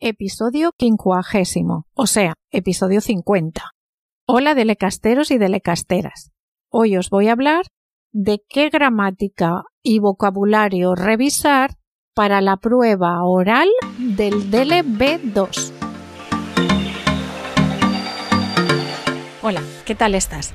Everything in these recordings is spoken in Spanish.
episodio quincuagésimo, o sea, episodio 50. Hola delecasteros y delecasteras. Hoy os voy a hablar de qué gramática y vocabulario revisar para la prueba oral del DLB2. Hola, ¿qué tal estás?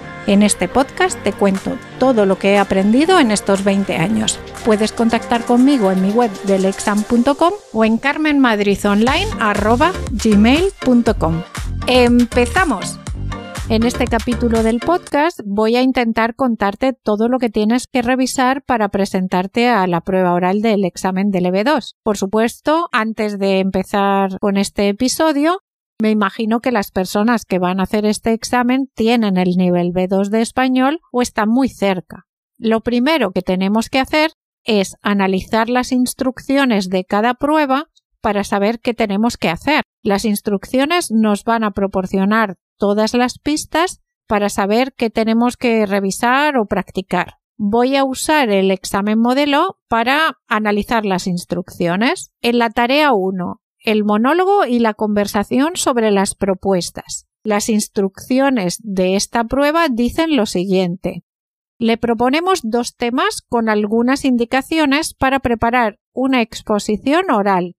En este podcast te cuento todo lo que he aprendido en estos 20 años. Puedes contactar conmigo en mi web delexam.com o en carmenmadridonline.gmail.com. ¡Empezamos! En este capítulo del podcast voy a intentar contarte todo lo que tienes que revisar para presentarte a la prueba oral del examen del EB2. Por supuesto, antes de empezar con este episodio, me imagino que las personas que van a hacer este examen tienen el nivel B2 de español o están muy cerca. Lo primero que tenemos que hacer es analizar las instrucciones de cada prueba para saber qué tenemos que hacer. Las instrucciones nos van a proporcionar todas las pistas para saber qué tenemos que revisar o practicar. Voy a usar el examen modelo para analizar las instrucciones. En la tarea 1 el monólogo y la conversación sobre las propuestas. Las instrucciones de esta prueba dicen lo siguiente. Le proponemos dos temas con algunas indicaciones para preparar una exposición oral.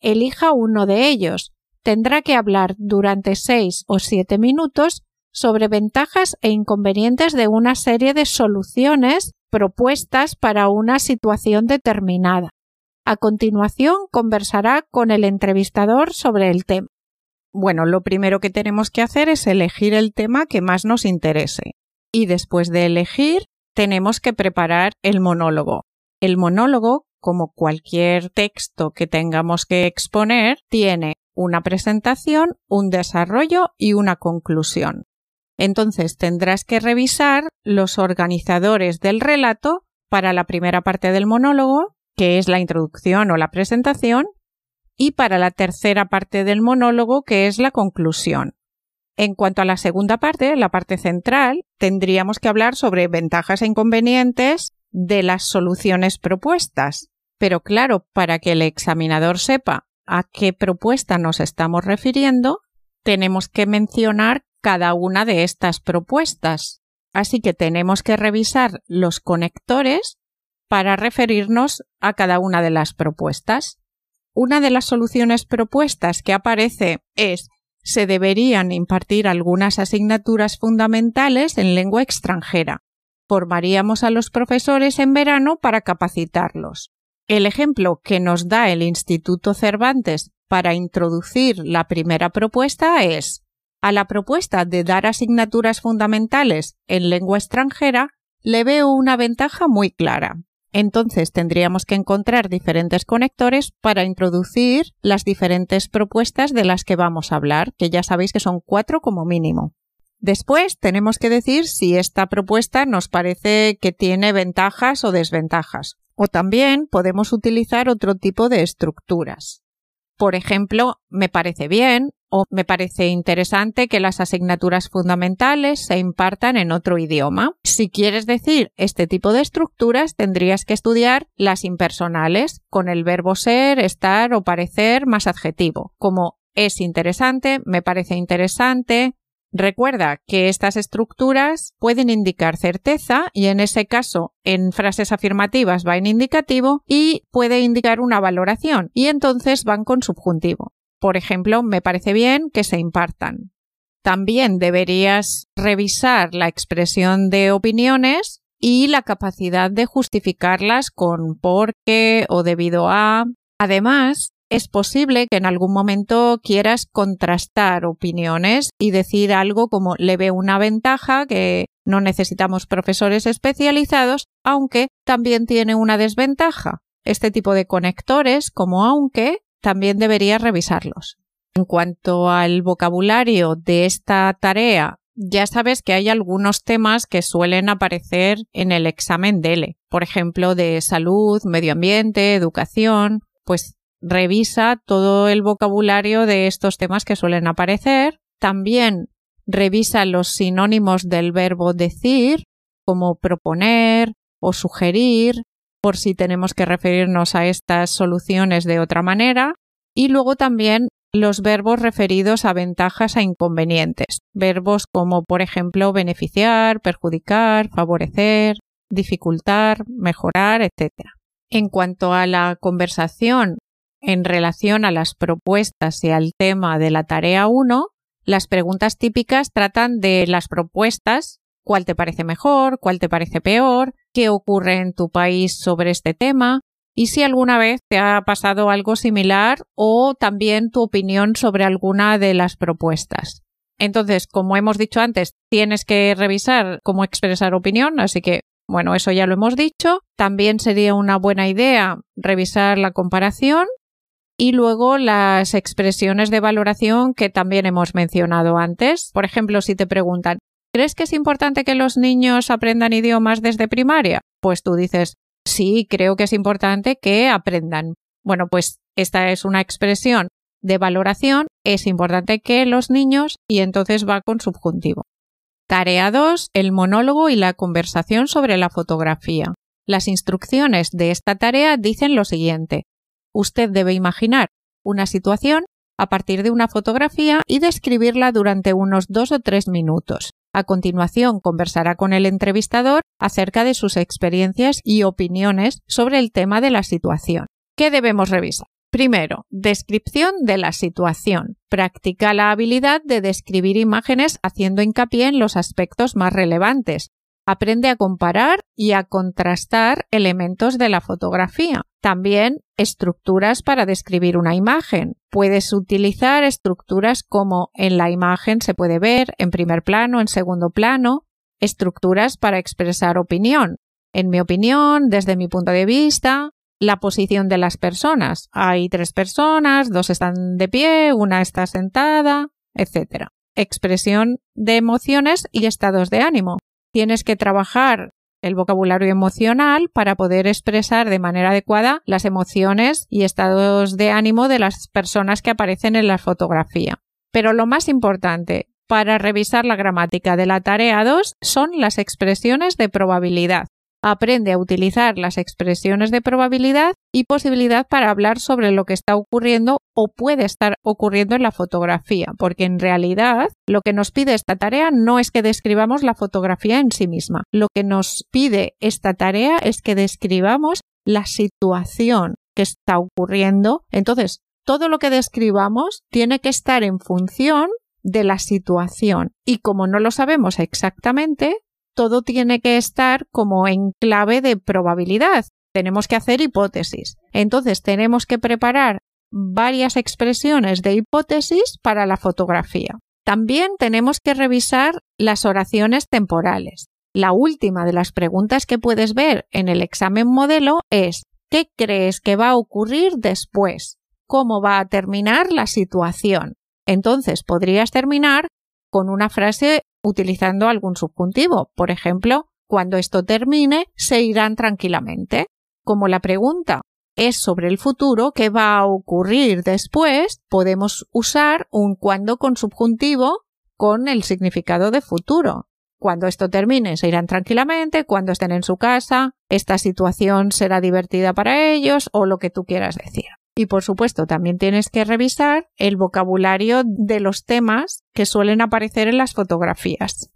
Elija uno de ellos. Tendrá que hablar durante seis o siete minutos sobre ventajas e inconvenientes de una serie de soluciones propuestas para una situación determinada. A continuación conversará con el entrevistador sobre el tema. Bueno, lo primero que tenemos que hacer es elegir el tema que más nos interese. Y después de elegir, tenemos que preparar el monólogo. El monólogo, como cualquier texto que tengamos que exponer, tiene una presentación, un desarrollo y una conclusión. Entonces tendrás que revisar los organizadores del relato para la primera parte del monólogo que es la introducción o la presentación, y para la tercera parte del monólogo, que es la conclusión. En cuanto a la segunda parte, la parte central, tendríamos que hablar sobre ventajas e inconvenientes de las soluciones propuestas. Pero claro, para que el examinador sepa a qué propuesta nos estamos refiriendo, tenemos que mencionar cada una de estas propuestas. Así que tenemos que revisar los conectores para referirnos a cada una de las propuestas. Una de las soluciones propuestas que aparece es se deberían impartir algunas asignaturas fundamentales en lengua extranjera. Formaríamos a los profesores en verano para capacitarlos. El ejemplo que nos da el Instituto Cervantes para introducir la primera propuesta es a la propuesta de dar asignaturas fundamentales en lengua extranjera le veo una ventaja muy clara entonces tendríamos que encontrar diferentes conectores para introducir las diferentes propuestas de las que vamos a hablar, que ya sabéis que son cuatro como mínimo. Después tenemos que decir si esta propuesta nos parece que tiene ventajas o desventajas. O también podemos utilizar otro tipo de estructuras. Por ejemplo, me parece bien o me parece interesante que las asignaturas fundamentales se impartan en otro idioma. Si quieres decir este tipo de estructuras, tendrías que estudiar las impersonales con el verbo ser, estar o parecer más adjetivo, como es interesante, me parece interesante, Recuerda que estas estructuras pueden indicar certeza y en ese caso en frases afirmativas va en indicativo y puede indicar una valoración y entonces van con subjuntivo. Por ejemplo, me parece bien que se impartan. También deberías revisar la expresión de opiniones y la capacidad de justificarlas con por qué o debido a. Además, es posible que en algún momento quieras contrastar opiniones y decir algo como le veo una ventaja que no necesitamos profesores especializados, aunque también tiene una desventaja. Este tipo de conectores, como aunque, también deberías revisarlos. En cuanto al vocabulario de esta tarea ya sabes que hay algunos temas que suelen aparecer en el examen DELE, por ejemplo, de salud, medio ambiente, educación, pues revisa todo el vocabulario de estos temas que suelen aparecer. También revisa los sinónimos del verbo decir, como proponer o sugerir, por si tenemos que referirnos a estas soluciones de otra manera. Y luego también los verbos referidos a ventajas e inconvenientes. Verbos como, por ejemplo, beneficiar, perjudicar, favorecer, dificultar, mejorar, etc. En cuanto a la conversación en relación a las propuestas y al tema de la tarea 1, las preguntas típicas tratan de las propuestas, cuál te parece mejor, cuál te parece peor, qué ocurre en tu país sobre este tema, y si alguna vez te ha pasado algo similar o también tu opinión sobre alguna de las propuestas. Entonces, como hemos dicho antes, tienes que revisar cómo expresar opinión, así que, bueno, eso ya lo hemos dicho. También sería una buena idea revisar la comparación y luego las expresiones de valoración que también hemos mencionado antes. Por ejemplo, si te preguntan, ¿crees que es importante que los niños aprendan idiomas desde primaria? Pues tú dices, sí, creo que es importante que aprendan. Bueno, pues esta es una expresión de valoración, es importante que los niños y entonces va con subjuntivo. Tarea 2. El monólogo y la conversación sobre la fotografía. Las instrucciones de esta tarea dicen lo siguiente. Usted debe imaginar una situación a partir de una fotografía y describirla durante unos dos o tres minutos. A continuación, conversará con el entrevistador acerca de sus experiencias y opiniones sobre el tema de la situación. ¿Qué debemos revisar? Primero, descripción de la situación. Practica la habilidad de describir imágenes haciendo hincapié en los aspectos más relevantes. Aprende a comparar y a contrastar elementos de la fotografía. También estructuras para describir una imagen. Puedes utilizar estructuras como en la imagen se puede ver, en primer plano, en segundo plano, estructuras para expresar opinión. En mi opinión, desde mi punto de vista, la posición de las personas. Hay tres personas, dos están de pie, una está sentada, etc. Expresión de emociones y estados de ánimo. Tienes que trabajar el vocabulario emocional para poder expresar de manera adecuada las emociones y estados de ánimo de las personas que aparecen en la fotografía. Pero lo más importante para revisar la gramática de la tarea 2 son las expresiones de probabilidad aprende a utilizar las expresiones de probabilidad y posibilidad para hablar sobre lo que está ocurriendo o puede estar ocurriendo en la fotografía, porque en realidad lo que nos pide esta tarea no es que describamos la fotografía en sí misma, lo que nos pide esta tarea es que describamos la situación que está ocurriendo. Entonces, todo lo que describamos tiene que estar en función de la situación y como no lo sabemos exactamente, todo tiene que estar como en clave de probabilidad. Tenemos que hacer hipótesis. Entonces tenemos que preparar varias expresiones de hipótesis para la fotografía. También tenemos que revisar las oraciones temporales. La última de las preguntas que puedes ver en el examen modelo es ¿qué crees que va a ocurrir después? ¿Cómo va a terminar la situación? Entonces podrías terminar con una frase utilizando algún subjuntivo. Por ejemplo, cuando esto termine, se irán tranquilamente. Como la pregunta es sobre el futuro, qué va a ocurrir después, podemos usar un cuando con subjuntivo con el significado de futuro. Cuando esto termine, se irán tranquilamente, cuando estén en su casa, esta situación será divertida para ellos o lo que tú quieras decir. Y por supuesto, también tienes que revisar el vocabulario de los temas que suelen aparecer en las fotografías.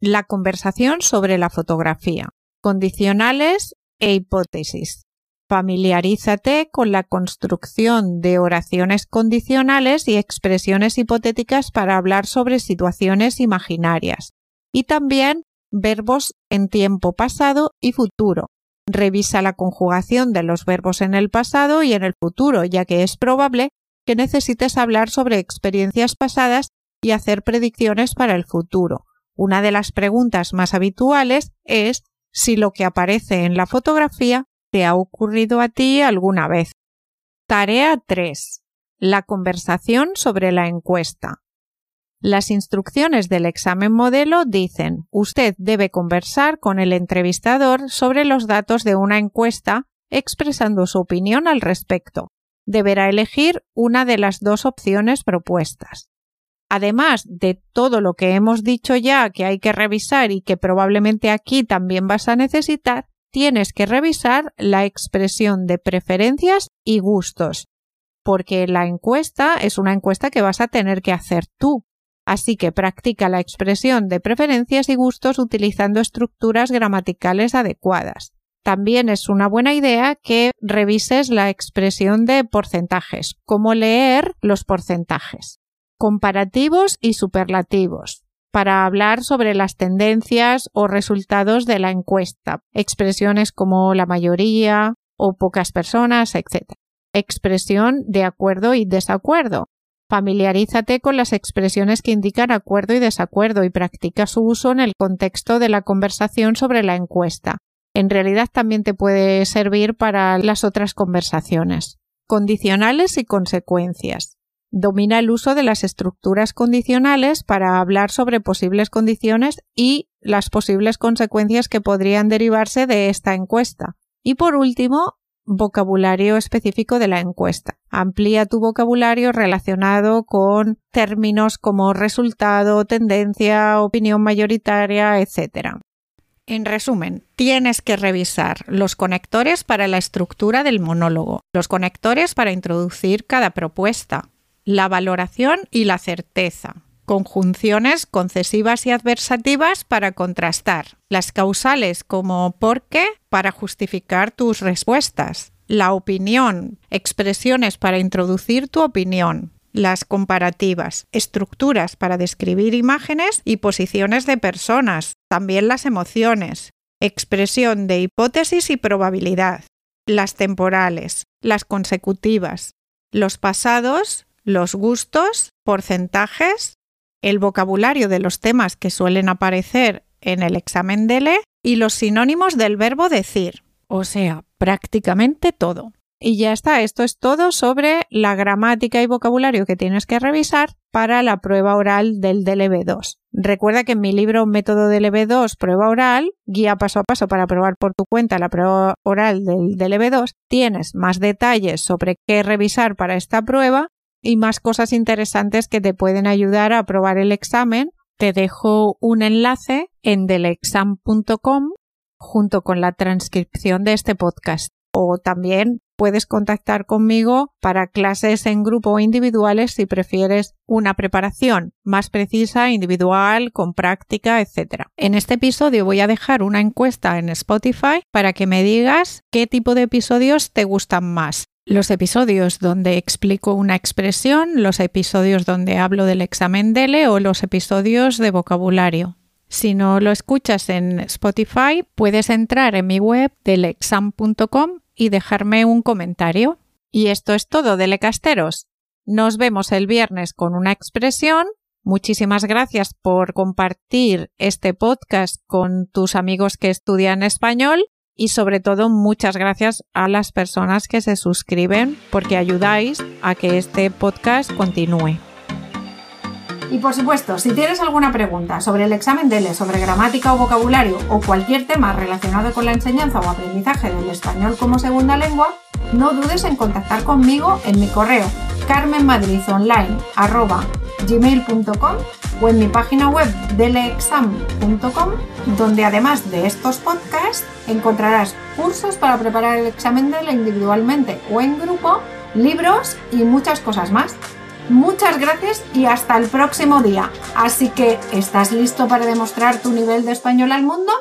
La conversación sobre la fotografía. Condicionales e hipótesis. Familiarízate con la construcción de oraciones condicionales y expresiones hipotéticas para hablar sobre situaciones imaginarias. Y también verbos en tiempo pasado y futuro, Revisa la conjugación de los verbos en el pasado y en el futuro, ya que es probable que necesites hablar sobre experiencias pasadas y hacer predicciones para el futuro. Una de las preguntas más habituales es si lo que aparece en la fotografía te ha ocurrido a ti alguna vez. Tarea 3. La conversación sobre la encuesta. Las instrucciones del examen modelo dicen, usted debe conversar con el entrevistador sobre los datos de una encuesta expresando su opinión al respecto. Deberá elegir una de las dos opciones propuestas. Además de todo lo que hemos dicho ya que hay que revisar y que probablemente aquí también vas a necesitar, tienes que revisar la expresión de preferencias y gustos, porque la encuesta es una encuesta que vas a tener que hacer tú. Así que practica la expresión de preferencias y gustos utilizando estructuras gramaticales adecuadas. También es una buena idea que revises la expresión de porcentajes, cómo leer los porcentajes. Comparativos y superlativos para hablar sobre las tendencias o resultados de la encuesta, expresiones como la mayoría o pocas personas, etc. Expresión de acuerdo y desacuerdo. Familiarízate con las expresiones que indican acuerdo y desacuerdo y practica su uso en el contexto de la conversación sobre la encuesta. En realidad también te puede servir para las otras conversaciones. Condicionales y consecuencias domina el uso de las estructuras condicionales para hablar sobre posibles condiciones y las posibles consecuencias que podrían derivarse de esta encuesta. Y por último, vocabulario específico de la encuesta. Amplía tu vocabulario relacionado con términos como resultado, tendencia, opinión mayoritaria, etc. En resumen, tienes que revisar los conectores para la estructura del monólogo, los conectores para introducir cada propuesta, la valoración y la certeza. Conjunciones concesivas y adversativas para contrastar. Las causales como por qué para justificar tus respuestas. La opinión. Expresiones para introducir tu opinión. Las comparativas. Estructuras para describir imágenes y posiciones de personas. También las emociones. Expresión de hipótesis y probabilidad. Las temporales. Las consecutivas. Los pasados los gustos, porcentajes, el vocabulario de los temas que suelen aparecer en el examen DELE y los sinónimos del verbo decir, o sea, prácticamente todo. Y ya está, esto es todo sobre la gramática y vocabulario que tienes que revisar para la prueba oral del DLB2. Recuerda que en mi libro Método DLB2 Prueba Oral, guía paso a paso para probar por tu cuenta la prueba oral del DLB2, tienes más detalles sobre qué revisar para esta prueba y más cosas interesantes que te pueden ayudar a aprobar el examen. Te dejo un enlace en delexam.com junto con la transcripción de este podcast. O también puedes contactar conmigo para clases en grupo o individuales si prefieres una preparación más precisa, individual, con práctica, etc. En este episodio voy a dejar una encuesta en Spotify para que me digas qué tipo de episodios te gustan más los episodios donde explico una expresión, los episodios donde hablo del examen DELE o los episodios de vocabulario. Si no lo escuchas en Spotify, puedes entrar en mi web delexam.com y dejarme un comentario. Y esto es todo, Delecasteros. Nos vemos el viernes con una expresión. Muchísimas gracias por compartir este podcast con tus amigos que estudian español y sobre todo muchas gracias a las personas que se suscriben porque ayudáis a que este podcast continúe. Y por supuesto, si tienes alguna pregunta sobre el examen DELE, sobre gramática o vocabulario o cualquier tema relacionado con la enseñanza o aprendizaje del español como segunda lengua, no dudes en contactar conmigo en mi correo carmenmadridonline.gmail.com o en mi página web deleexam.com donde además de estos podcasts encontrarás cursos para preparar el examen DELE individualmente o en grupo, libros y muchas cosas más. Muchas gracias y hasta el próximo día. Así que, ¿estás listo para demostrar tu nivel de español al mundo?